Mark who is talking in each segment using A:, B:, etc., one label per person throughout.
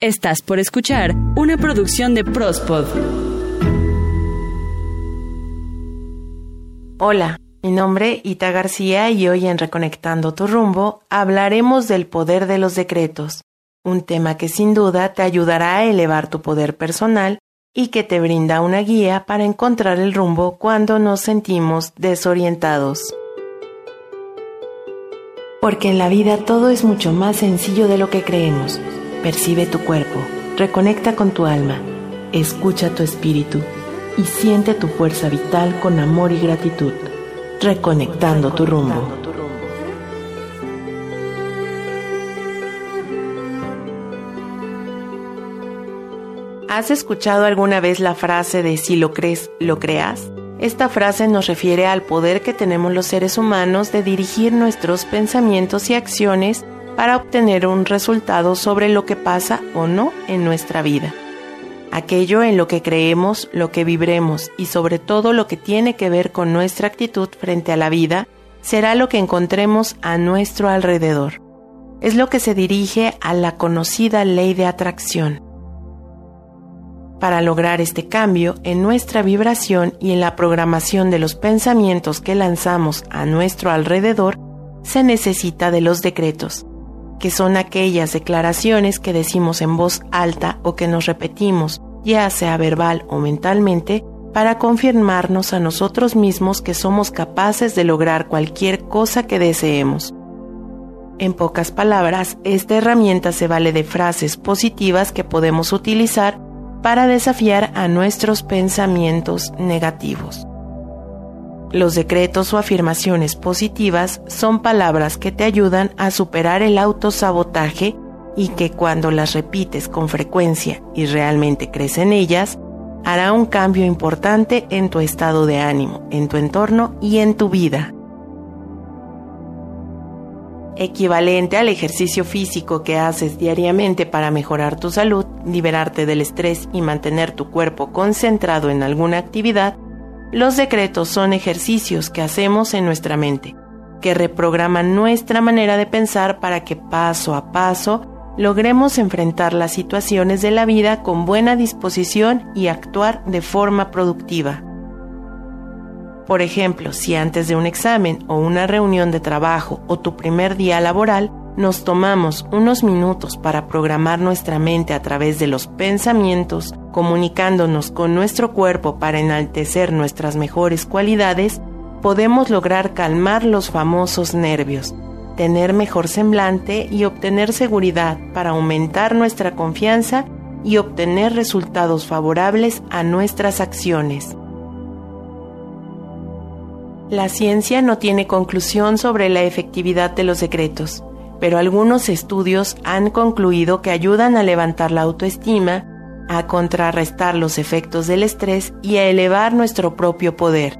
A: Estás por escuchar una producción de Prospod.
B: Hola, mi nombre Ita García y hoy en Reconectando tu rumbo hablaremos del poder de los decretos, un tema que sin duda te ayudará a elevar tu poder personal y que te brinda una guía para encontrar el rumbo cuando nos sentimos desorientados. Porque en la vida todo es mucho más sencillo de lo que creemos. Percibe tu cuerpo, reconecta con tu alma, escucha tu espíritu y siente tu fuerza vital con amor y gratitud, reconectando tu rumbo. ¿Has escuchado alguna vez la frase de si lo crees, lo creas? Esta frase nos refiere al poder que tenemos los seres humanos de dirigir nuestros pensamientos y acciones para obtener un resultado sobre lo que pasa o no en nuestra vida. Aquello en lo que creemos, lo que vibremos y sobre todo lo que tiene que ver con nuestra actitud frente a la vida será lo que encontremos a nuestro alrededor. Es lo que se dirige a la conocida ley de atracción. Para lograr este cambio en nuestra vibración y en la programación de los pensamientos que lanzamos a nuestro alrededor, se necesita de los decretos, que son aquellas declaraciones que decimos en voz alta o que nos repetimos, ya sea verbal o mentalmente, para confirmarnos a nosotros mismos que somos capaces de lograr cualquier cosa que deseemos. En pocas palabras, esta herramienta se vale de frases positivas que podemos utilizar para desafiar a nuestros pensamientos negativos. Los decretos o afirmaciones positivas son palabras que te ayudan a superar el autosabotaje y que cuando las repites con frecuencia y realmente crees en ellas, hará un cambio importante en tu estado de ánimo, en tu entorno y en tu vida. Equivalente al ejercicio físico que haces diariamente para mejorar tu salud, liberarte del estrés y mantener tu cuerpo concentrado en alguna actividad, los decretos son ejercicios que hacemos en nuestra mente, que reprograman nuestra manera de pensar para que paso a paso logremos enfrentar las situaciones de la vida con buena disposición y actuar de forma productiva. Por ejemplo, si antes de un examen o una reunión de trabajo o tu primer día laboral nos tomamos unos minutos para programar nuestra mente a través de los pensamientos, comunicándonos con nuestro cuerpo para enaltecer nuestras mejores cualidades, podemos lograr calmar los famosos nervios, tener mejor semblante y obtener seguridad para aumentar nuestra confianza y obtener resultados favorables a nuestras acciones. La ciencia no tiene conclusión sobre la efectividad de los decretos pero algunos estudios han concluido que ayudan a levantar la autoestima, a contrarrestar los efectos del estrés y a elevar nuestro propio poder.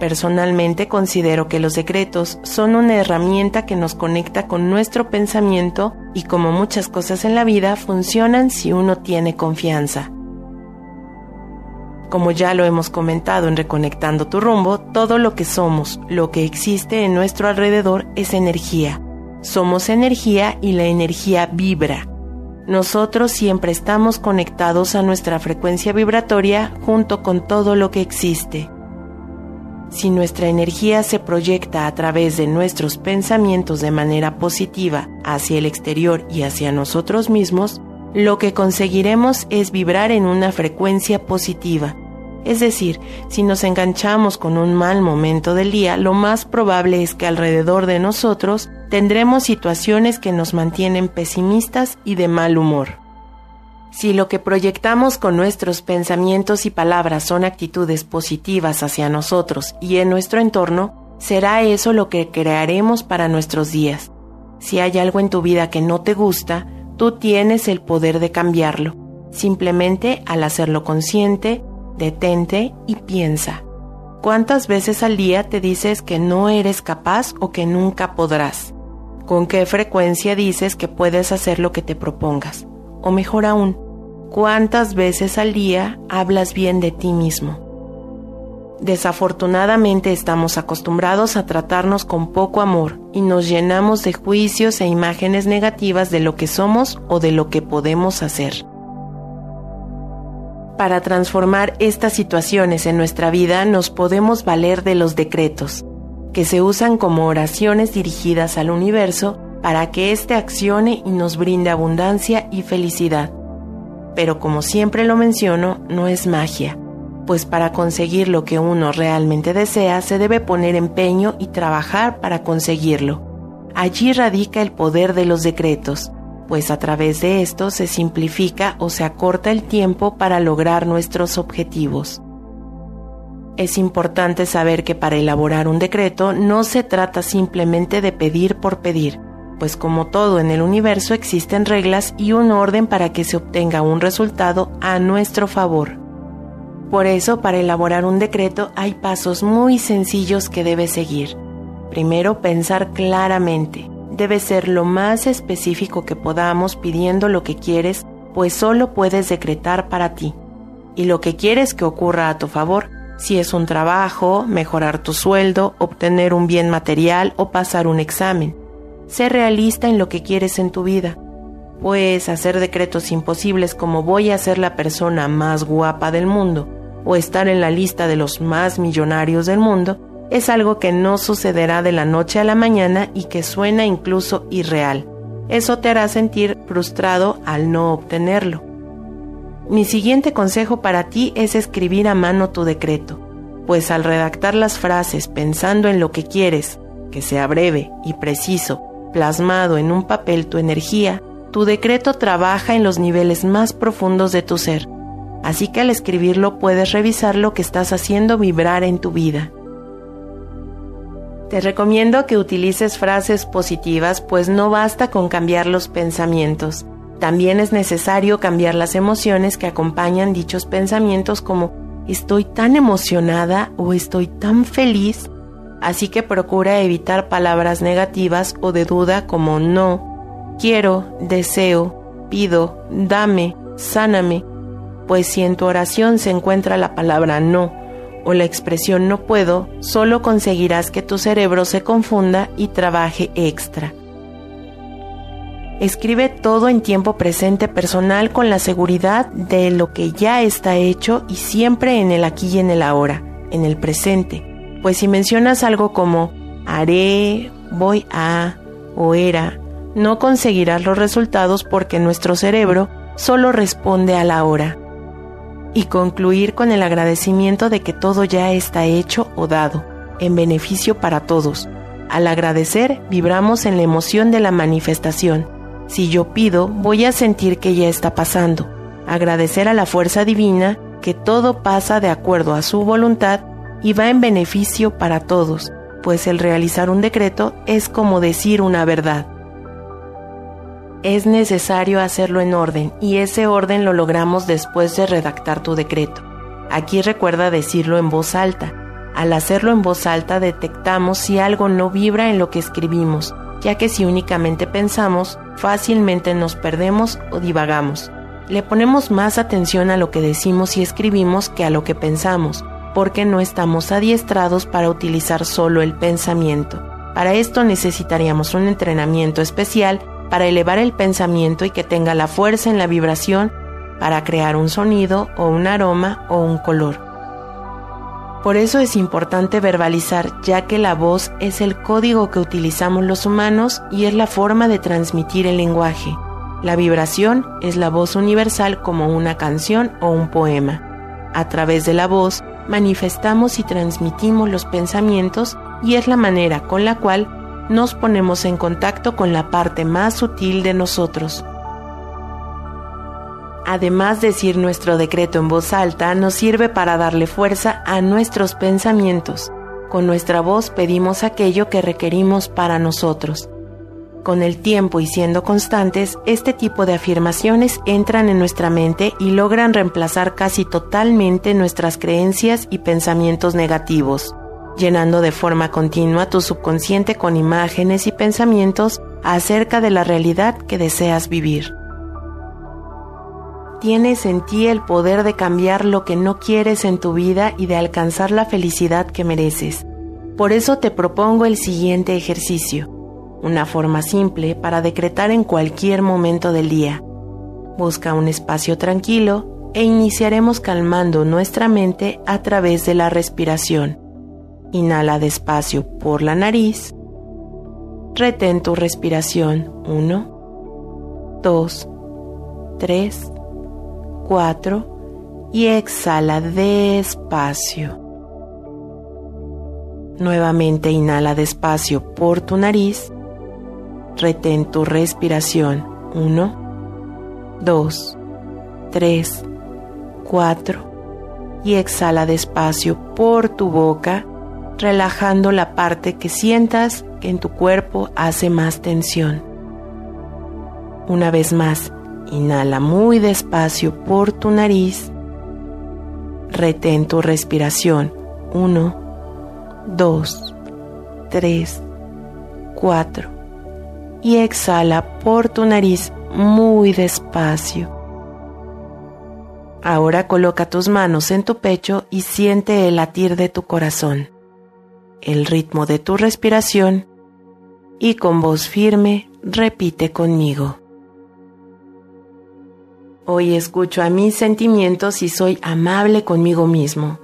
B: Personalmente considero que los decretos son una herramienta que nos conecta con nuestro pensamiento y como muchas cosas en la vida funcionan si uno tiene confianza. Como ya lo hemos comentado en Reconectando tu rumbo, todo lo que somos, lo que existe en nuestro alrededor es energía somos energía y la energía vibra. Nosotros siempre estamos conectados a nuestra frecuencia vibratoria junto con todo lo que existe. Si nuestra energía se proyecta a través de nuestros pensamientos de manera positiva hacia el exterior y hacia nosotros mismos, lo que conseguiremos es vibrar en una frecuencia positiva es decir, si nos enganchamos con un mal momento del día, lo más probable es que alrededor de nosotros tendremos situaciones que nos mantienen pesimistas y de mal humor. Si lo que proyectamos con nuestros pensamientos y palabras son actitudes positivas hacia nosotros y en nuestro entorno, será eso lo que crearemos para nuestros días. Si hay algo en tu vida que no te gusta, tú tienes el poder de cambiarlo, simplemente al hacerlo consciente detente y piensa. ¿Cuántas veces al día te dices que no eres capaz o que nunca podrás? ¿Con qué frecuencia dices que puedes hacer lo que te propongas? O mejor aún, ¿cuántas veces al día hablas bien de ti mismo? Desafortunadamente estamos acostumbrados a tratarnos con poco amor y nos llenamos de juicios e imágenes negativas de lo que somos o de lo que podemos hacer. Para transformar estas situaciones en nuestra vida nos podemos valer de los decretos, que se usan como oraciones dirigidas al universo para que éste accione y nos brinde abundancia y felicidad. Pero como siempre lo menciono, no es magia pues para conseguir lo que uno realmente desea se debe poner empeño y trabajar para conseguirlo. Allí radica el poder de los decretos, pues a través de esto se simplifica o se acorta el tiempo para lograr nuestros objetivos. Es importante saber que para elaborar un decreto no se trata simplemente de pedir por pedir, pues como todo en el universo existen reglas y un orden para que se obtenga un resultado a nuestro favor. Por eso, para elaborar un decreto hay pasos muy sencillos que debes seguir. Primero, pensar claramente. Debe ser lo más específico que podamos pidiendo lo que quieres, pues solo puedes decretar para ti. Y lo que quieres que ocurra a tu favor, si es un trabajo, mejorar tu sueldo, obtener un bien material o pasar un examen. Sé realista en lo que quieres en tu vida. Puedes hacer decretos imposibles como voy a ser la persona más guapa del mundo o estar en la lista de los más millonarios del mundo es algo que no sucederá de la noche a la mañana y que suena incluso irreal. Eso te hará sentir frustrado al no obtenerlo. Mi siguiente consejo para ti es escribir a mano tu decreto, pues al redactar las frases pensando en lo que quieres, que sea breve y preciso, plasmado en un papel tu energía, tu decreto trabaja en los niveles más profundos de tu ser así que al escribirlo puedes revisar lo que estás haciendo vibrar en tu vida. Te recomiendo que utilices frases positivas, pues no basta con cambiar los pensamientos. También es necesario cambiar las emociones que acompañan dichos pensamientos como estoy tan emocionada o estoy tan feliz. Así que procura evitar palabras negativas o de duda como no, quiero, deseo, pido, dame, sáname, pues si en tu oración se encuentra la palabra no o la expresión no puedo, solo conseguirás que tu cerebro se confunda y trabaje extra. Escribe todo en tiempo presente personal con la seguridad de lo que ya está hecho y siempre en el aquí y en el ahora, en el presente. Pues si mencionas algo como haré, voy a o era, no conseguirás los resultados porque nuestro cerebro solo responde a la hora y concluir con el agradecimiento de que todo ya está hecho o dado, en beneficio para todos. Al agradecer, vibramos en la emoción de la manifestación. Si yo pido, voy a sentir que ya está pasando. Agradecer a la fuerza divina que todo pasa de acuerdo a su voluntad y va en beneficio para todos, pues el realizar un decreto es como decir una verdad es necesario hacerlo en orden y ese orden lo logramos después de redactar tu decreto. Aquí recuerda decirlo en voz alta. Al hacerlo en voz alta detectamos si algo no vibra en lo que escribimos, ya que si únicamente pensamos, fácilmente nos perdemos o divagamos. Le ponemos más atención a lo que decimos y escribimos que a lo que pensamos, porque no estamos adiestrados para utilizar solo el pensamiento. Para esto necesitaríamos un entrenamiento especial para elevar el pensamiento y que tenga la fuerza en la vibración para crear un sonido o un aroma o un color. Por eso es importante verbalizar, ya que la voz es el código que utilizamos los humanos y es la forma de transmitir el lenguaje. La vibración es la voz universal como una canción o un poema. A través de la voz manifestamos y transmitimos los pensamientos y es la manera con la cual nos ponemos en contacto con la parte más sutil de nosotros. Además, decir nuestro decreto en voz alta nos sirve para darle fuerza a nuestros pensamientos. Con nuestra voz pedimos aquello que requerimos para nosotros. Con el tiempo y siendo constantes, este tipo de afirmaciones entran en nuestra mente y logran reemplazar casi totalmente nuestras creencias y pensamientos negativos llenando de forma continua tu subconsciente con imágenes y pensamientos acerca de la realidad que deseas vivir. Tienes en ti el poder de cambiar lo que no quieres en tu vida y de alcanzar la felicidad que mereces. Por eso te propongo el siguiente ejercicio, una forma simple para decretar en cualquier momento del día. Busca un espacio tranquilo e iniciaremos calmando nuestra mente a través de la respiración. Inhala despacio por la nariz. Retén tu respiración. 1, 2, 3, 4 y exhala despacio. Nuevamente inhala despacio por tu nariz. Retén tu respiración. 1, 2, 3, 4 y exhala despacio por tu boca, relajando la parte que sientas que en tu cuerpo hace más tensión. Una vez más, Inhala muy despacio por tu nariz. Retén tu respiración. 1, 2, 3, 4. Y exhala por tu nariz muy despacio. Ahora coloca tus manos en tu pecho y siente el latir de tu corazón, el ritmo de tu respiración y con voz firme repite conmigo. Hoy escucho a mis sentimientos y soy amable conmigo mismo.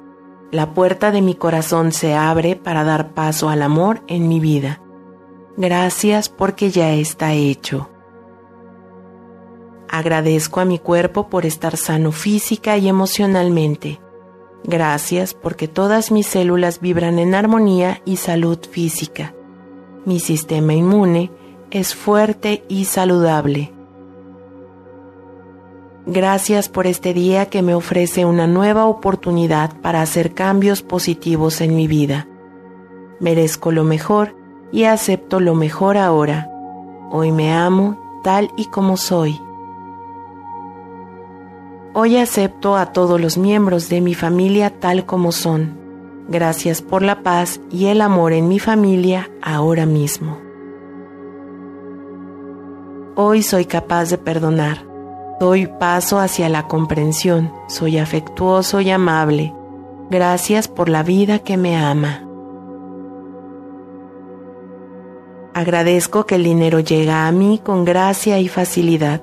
B: La puerta de mi corazón se abre para dar paso al amor en mi vida. Gracias porque ya está hecho. Agradezco a mi cuerpo por estar sano física y emocionalmente. Gracias porque todas mis células vibran en armonía y salud física. Mi sistema inmune es fuerte y saludable. Gracias por este día que me ofrece una nueva oportunidad para hacer cambios positivos en mi vida. Merezco lo mejor y acepto lo mejor ahora. Hoy me amo tal y como soy. Hoy acepto a todos los miembros de mi familia tal como son. Gracias por la paz y el amor en mi familia ahora mismo. Hoy soy capaz de perdonar Doy paso hacia la comprensión, soy afectuoso y amable. Gracias por la vida que me ama. Agradezco que el dinero llega a mí con gracia y facilidad.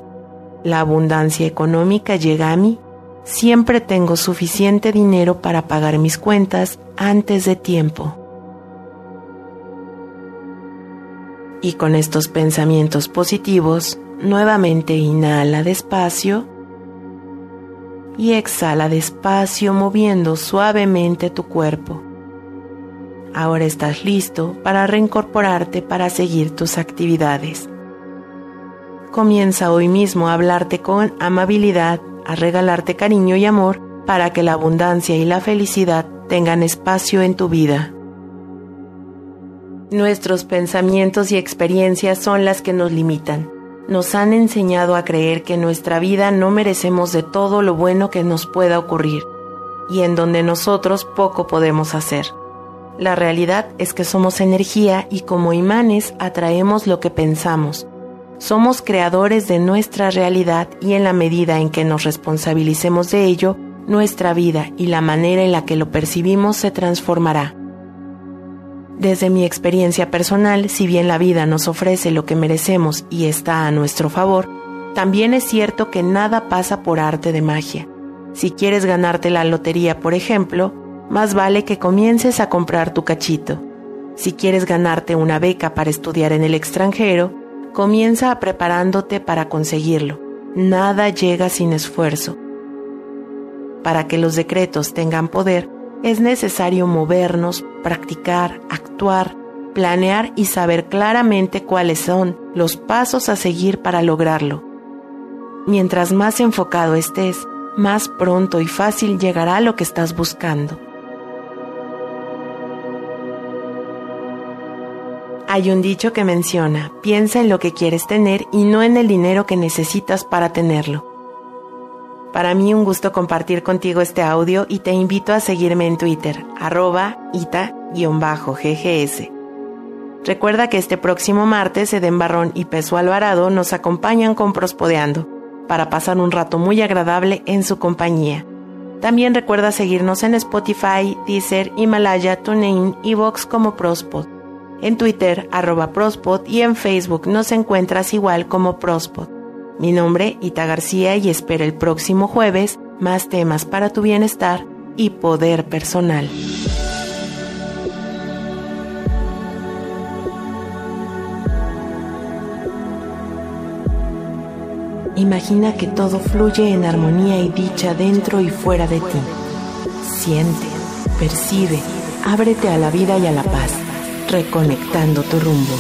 B: La abundancia económica llega a mí. Siempre tengo suficiente dinero para pagar mis cuentas antes de tiempo. Y con estos pensamientos positivos, Nuevamente inhala despacio y exhala despacio moviendo suavemente tu cuerpo. Ahora estás listo para reincorporarte para seguir tus actividades. Comienza hoy mismo a hablarte con amabilidad, a regalarte cariño y amor para que la abundancia y la felicidad tengan espacio en tu vida. Nuestros pensamientos y experiencias son las que nos limitan nos han enseñado a creer que en nuestra vida no merecemos de todo lo bueno que nos pueda ocurrir y en donde nosotros poco podemos hacer. La realidad es que somos energía y como imanes atraemos lo que pensamos. Somos creadores de nuestra realidad y en la medida en que nos responsabilicemos de ello, nuestra vida y la manera en la que lo percibimos se transformará. Desde mi experiencia personal, si bien la vida nos ofrece lo que merecemos y está a nuestro favor, también es cierto que nada pasa por arte de magia. Si quieres ganarte la lotería, por ejemplo, más vale que comiences a comprar tu cachito. Si quieres ganarte una beca para estudiar en el extranjero, comienza preparándote para conseguirlo. Nada llega sin esfuerzo. Para que los decretos tengan poder, es necesario movernos, practicar, actuar, planear y saber claramente cuáles son los pasos a seguir para lograrlo. Mientras más enfocado estés, más pronto y fácil llegará lo que estás buscando. Hay un dicho que menciona, piensa en lo que quieres tener y no en el dinero que necesitas para tenerlo. Para mí un gusto compartir contigo este audio y te invito a seguirme en Twitter, arroba ita-ggs. Recuerda que este próximo martes Eden Barrón y Peso Alvarado nos acompañan con Prospodeando para pasar un rato muy agradable en su compañía. También recuerda seguirnos en Spotify, Deezer, Himalaya, TuneIn y Vox como Prospod. En Twitter, arroba Prospod y en Facebook nos encuentras igual como Prospod. Mi nombre, Ita García, y espero el próximo jueves más temas para tu bienestar y poder personal. Imagina que todo fluye en armonía y dicha dentro y fuera de ti. Siente, percibe, ábrete a la vida y a la paz, reconectando tu rumbo.